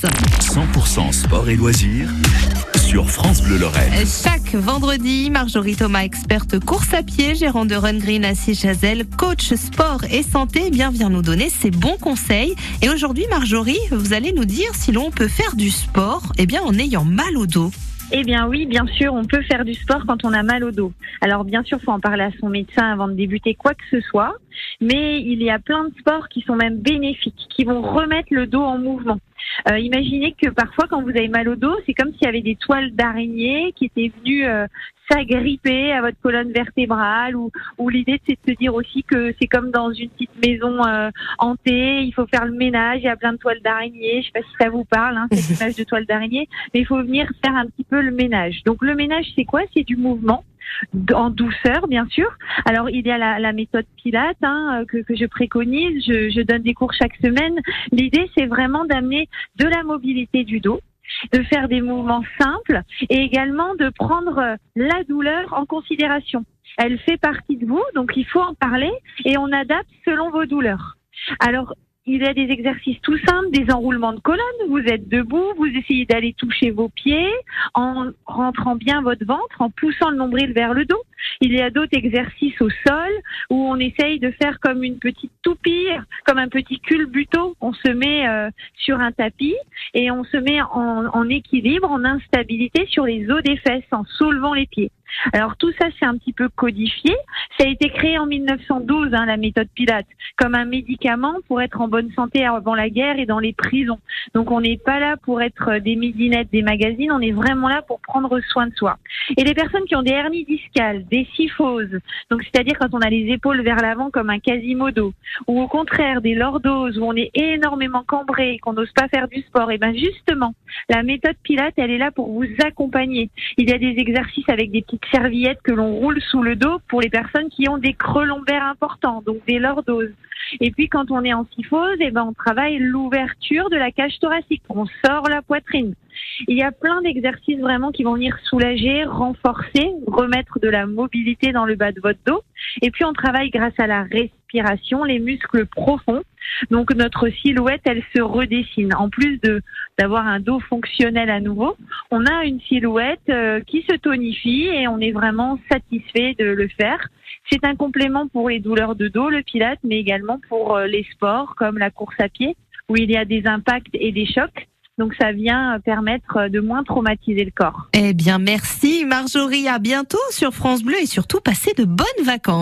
Place. 100% sport et loisirs sur France Bleu Lorraine. Chaque vendredi, Marjorie Thomas, experte course à pied, gérant de Run Green à Chazelle, coach sport et santé, eh bien vient nous donner ses bons conseils. Et aujourd'hui, Marjorie, vous allez nous dire si l'on peut faire du sport, eh bien en ayant mal au dos. Eh bien oui, bien sûr, on peut faire du sport quand on a mal au dos. Alors bien sûr, faut en parler à son médecin avant de débuter quoi que ce soit, mais il y a plein de sports qui sont même bénéfiques, qui vont remettre le dos en mouvement. Euh, imaginez que parfois, quand vous avez mal au dos, c'est comme s'il y avait des toiles d'araignée qui étaient venues euh, s'agripper à votre colonne vertébrale, ou, ou l'idée c'est de se dire aussi que c'est comme dans une petite maison euh, hantée, il faut faire le ménage, il y a plein de toiles d'araignée. Je sais pas si ça vous parle, hein, cette image de toile d'araignée, mais il faut venir faire un petit peu le ménage. Donc le ménage, c'est quoi? C'est du mouvement en douceur, bien sûr. Alors, il y a la, la méthode Pilate hein, que, que, je préconise. Je, je donne des cours chaque semaine. L'idée, c'est vraiment d'amener de la mobilité du dos de faire des mouvements simples et également de prendre la douleur en considération. Elle fait partie de vous, donc il faut en parler et on adapte selon vos douleurs. Alors, il y a des exercices tout simples, des enroulements de colonne. Vous êtes debout, vous essayez d'aller toucher vos pieds en rentrant bien votre ventre, en poussant le nombril vers le dos. Il y a d'autres exercices au sol où on essaye de faire comme une petite toupie, comme un petit culbuto. On se met euh, sur un tapis et on se met en, en équilibre, en instabilité sur les os des fesses en soulevant les pieds. Alors tout ça, c'est un petit peu codifié. Ça a été créé en 1912, hein, la méthode Pilate, comme un médicament pour être en bonne santé avant la guerre et dans les prisons. Donc on n'est pas là pour être des midinettes des magazines, on est vraiment là pour prendre soin de soi. Et les personnes qui ont des hernies discales, des syphoses, donc c'est-à-dire quand on a les épaules vers l'avant comme un quasimodo, ou au contraire des lordoses où on est énormément cambré et qu'on n'ose pas faire du sport, et ben justement, la méthode Pilate, elle est là pour vous accompagner. Il y a des exercices avec des petites serviettes que l'on roule sous le dos pour les personnes qui ont des creux lombaires importants, donc des lordoses. Et puis quand on est en syphose, et ben on travaille l'ouverture de la cage thoracique. On sort la poitrine. Il y a plein d'exercices vraiment qui vont venir soulager, renforcer, remettre de la mobilité dans le bas de votre dos. Et puis on travaille grâce à la les muscles profonds. Donc notre silhouette, elle se redessine. En plus de d'avoir un dos fonctionnel à nouveau, on a une silhouette euh, qui se tonifie et on est vraiment satisfait de le faire. C'est un complément pour les douleurs de dos, le pilate, mais également pour euh, les sports comme la course à pied, où il y a des impacts et des chocs. Donc ça vient permettre de moins traumatiser le corps. Eh bien merci Marjorie, à bientôt sur France Bleu et surtout passez de bonnes vacances.